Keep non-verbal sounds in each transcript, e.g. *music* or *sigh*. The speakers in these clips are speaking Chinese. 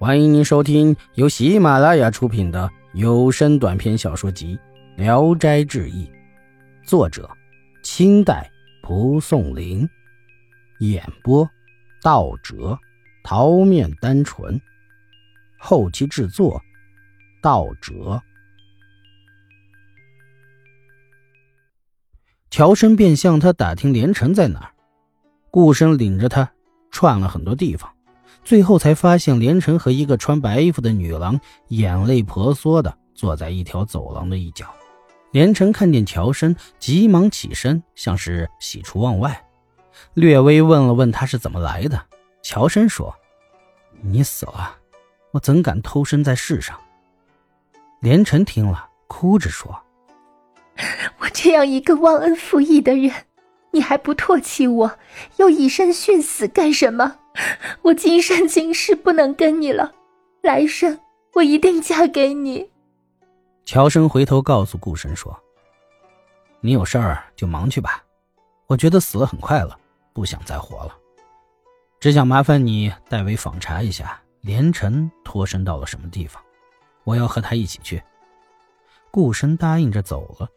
欢迎您收听由喜马拉雅出品的有声短篇小说集《聊斋志异》，作者：清代蒲松龄，演播：道哲、桃面单纯，后期制作：道哲。乔生便向他打听连城在哪儿，顾生领着他串了很多地方。最后才发现，连城和一个穿白衣服的女郎眼泪婆娑的坐在一条走廊的一角。连城看见乔生，急忙起身，像是喜出望外，略微问了问他是怎么来的。乔生说：“你死了，我怎敢偷生在世上？”连城听了，哭着说：“我这样一个忘恩负义的人，你还不唾弃我，又以身殉死干什么？”我今生今世不能跟你了，来生我一定嫁给你。乔生回头告诉顾生说：“你有事儿就忙去吧，我觉得死了很快了，不想再活了，只想麻烦你代为访查一下连城脱身到了什么地方，我要和他一起去。”顾生答应着走了。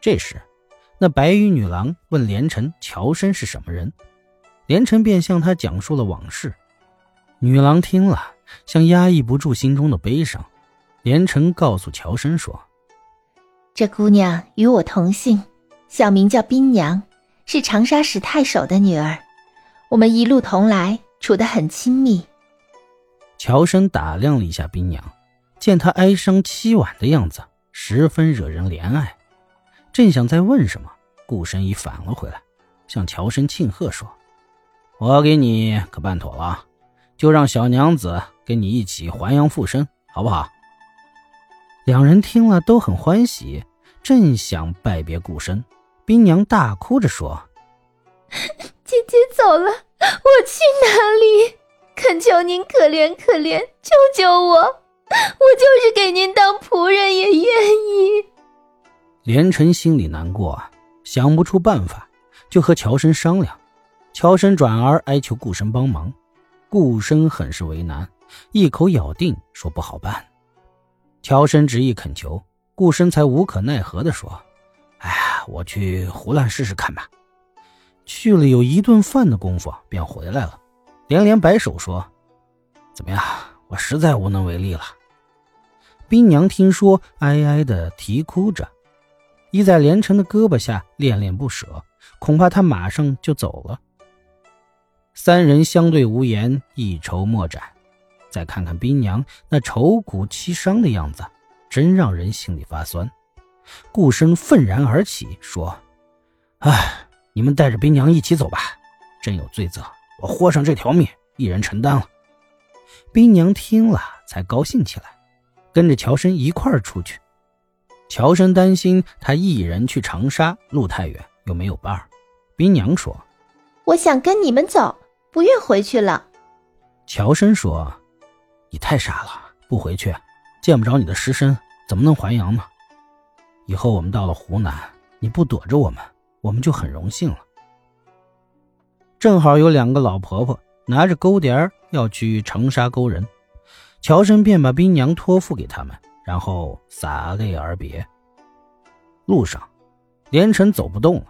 这时，那白衣女郎问连城：“乔生是什么人？”连城便向他讲述了往事，女郎听了，像压抑不住心中的悲伤。连城告诉乔生说：“这姑娘与我同姓，小名叫冰娘，是长沙史太守的女儿。我们一路同来，处得很亲密。”乔生打量了一下冰娘，见她哀伤凄婉的样子，十分惹人怜爱。正想再问什么，顾生已返了回来，向乔生庆贺说。我给你可办妥了，就让小娘子跟你一起还阳复生，好不好？两人听了都很欢喜，正想拜别顾生，冰娘大哭着说：“ *laughs* 姐姐走了，我去哪里？恳求您可怜可怜，救救我！我就是给您当仆人也愿意。”连城心里难过，想不出办法，就和乔生商量。乔生转而哀求顾生帮忙，顾生很是为难，一口咬定说不好办。乔生执意恳求，顾生才无可奈何地说：“哎呀，我去胡乱试试看吧。”去了有一顿饭的功夫，便回来了，连连摆手说：“怎么样？我实在无能为力了。”冰娘听说，哀哀的啼哭着，依在连城的胳膊下恋恋不舍，恐怕他马上就走了。三人相对无言，一筹莫展。再看看冰娘那愁苦凄伤的样子，真让人心里发酸。顾生愤然而起，说：“哎，你们带着冰娘一起走吧，真有罪责，我豁上这条命，一人承担了。”冰娘听了，才高兴起来，跟着乔生一块儿出去。乔生担心他一人去长沙，路太远，又没有伴儿。冰娘说：“我想跟你们走。”不愿回去了，乔生说：“你太傻了，不回去，见不着你的尸身，怎么能还阳呢？以后我们到了湖南，你不躲着我们，我们就很荣幸了。”正好有两个老婆婆拿着钩碟要去长沙勾人，乔生便把冰娘托付给他们，然后洒泪而别。路上，连城走不动了，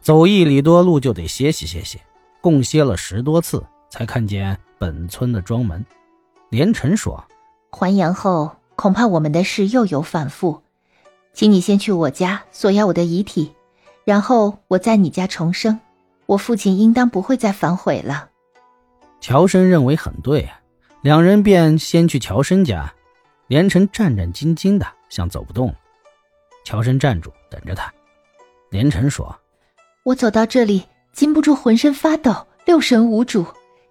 走一里多路就得歇息歇息。共歇了十多次，才看见本村的庄门。连城说：“还阳后，恐怕我们的事又有反复，请你先去我家索要我的遗体，然后我在你家重生。我父亲应当不会再反悔了。”乔生认为很对，两人便先去乔生家。连城战战兢兢的，像走不动了。乔生站住，等着他。连城说：“我走到这里。”禁不住浑身发抖，六神无主，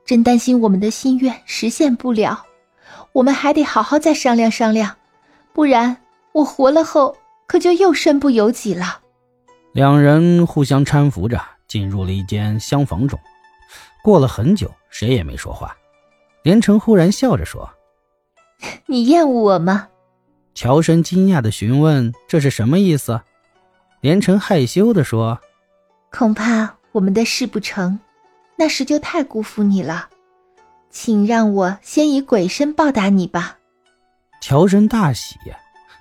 真担心我们的心愿实现不了。我们还得好好再商量商量，不然我活了后可就又身不由己了。两人互相搀扶着进入了一间厢房中，过了很久，谁也没说话。连城忽然笑着说：“你厌恶我吗？”乔生惊讶的询问：“这是什么意思？”连城害羞的说：“恐怕。”我们的事不成，那时就太辜负你了。请让我先以鬼身报答你吧。乔生大喜，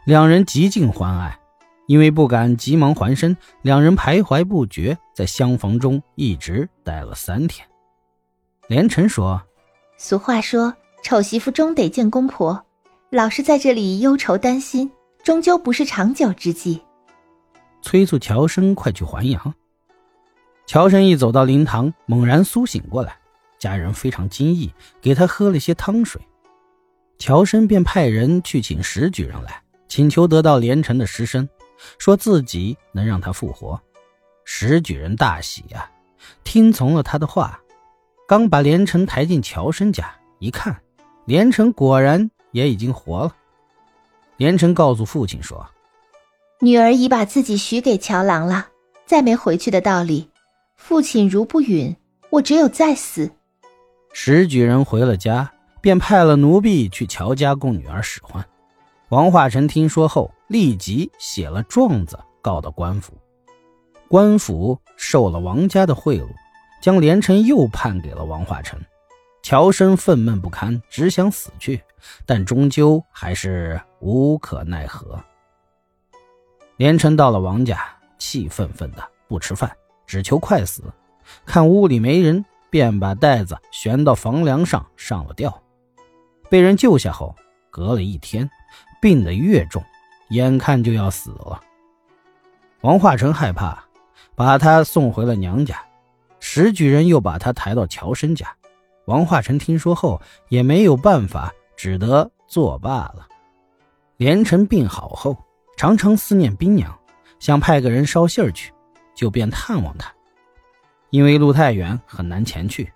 两人极尽欢爱。因为不敢急忙还身，两人徘徊不决，在厢房中一直待了三天。连城说：“俗话说，丑媳妇终得见公婆，老是在这里忧愁担心，终究不是长久之计。”催促乔生快去还阳。乔生一走到灵堂，猛然苏醒过来，家人非常惊异，给他喝了些汤水。乔生便派人去请石举人来，请求得到连城的尸身。说自己能让他复活，石举人大喜呀，听从了他的话。刚把连城抬进乔生家，一看，连城果然也已经活了。连城告诉父亲说：“女儿已把自己许给乔郎了，再没回去的道理。父亲如不允，我只有再死。”石举人回了家，便派了奴婢去乔家供女儿使唤。王化成听说后，立即写了状子告到官府。官府受了王家的贿赂，将连城又判给了王化成。乔生愤懑不堪，只想死去，但终究还是无可奈何。连城到了王家，气愤愤的不吃饭，只求快死。看屋里没人，便把袋子悬到房梁上上了吊。被人救下后，隔了一天。病得越重，眼看就要死了。王化成害怕，把他送回了娘家。石举人又把他抬到乔生家。王化成听说后也没有办法，只得作罢了。连城病好后，常常思念冰娘，想派个人捎信儿去，就便探望他。因为路太远，很难前去。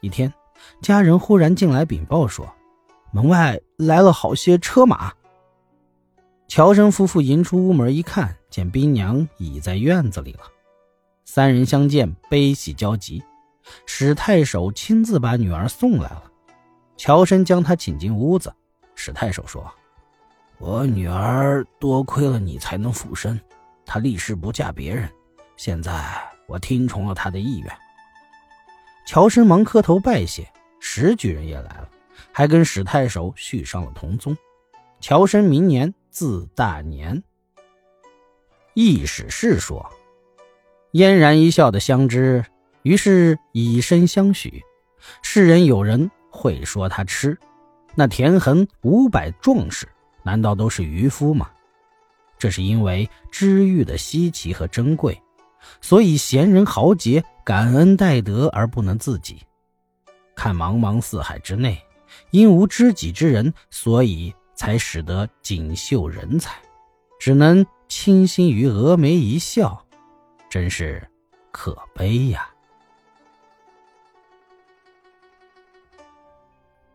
一天，家人忽然进来禀报说，门外来了好些车马。乔生夫妇迎出屋门一看，见兵娘已在院子里了。三人相见，悲喜交集。史太守亲自把女儿送来了。乔生将她请进屋子。史太守说：“我女儿多亏了你才能复生，她立誓不嫁别人。现在我听从了他的意愿。”乔生忙磕头拜谢。石举人也来了，还跟史太守续上了同宗。乔生明年。自大年，易史是说，嫣然一笑的相知，于是以身相许。世人有人会说他痴，那田横五百壮士，难道都是渔夫吗？这是因为知遇的稀奇和珍贵，所以贤人豪杰感恩戴德而不能自己。看茫茫四海之内，因无知己之人，所以。才使得锦绣人才，只能倾心于峨眉一笑，真是可悲呀！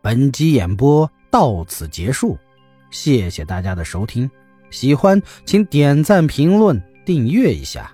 本集演播到此结束，谢谢大家的收听，喜欢请点赞、评论、订阅一下。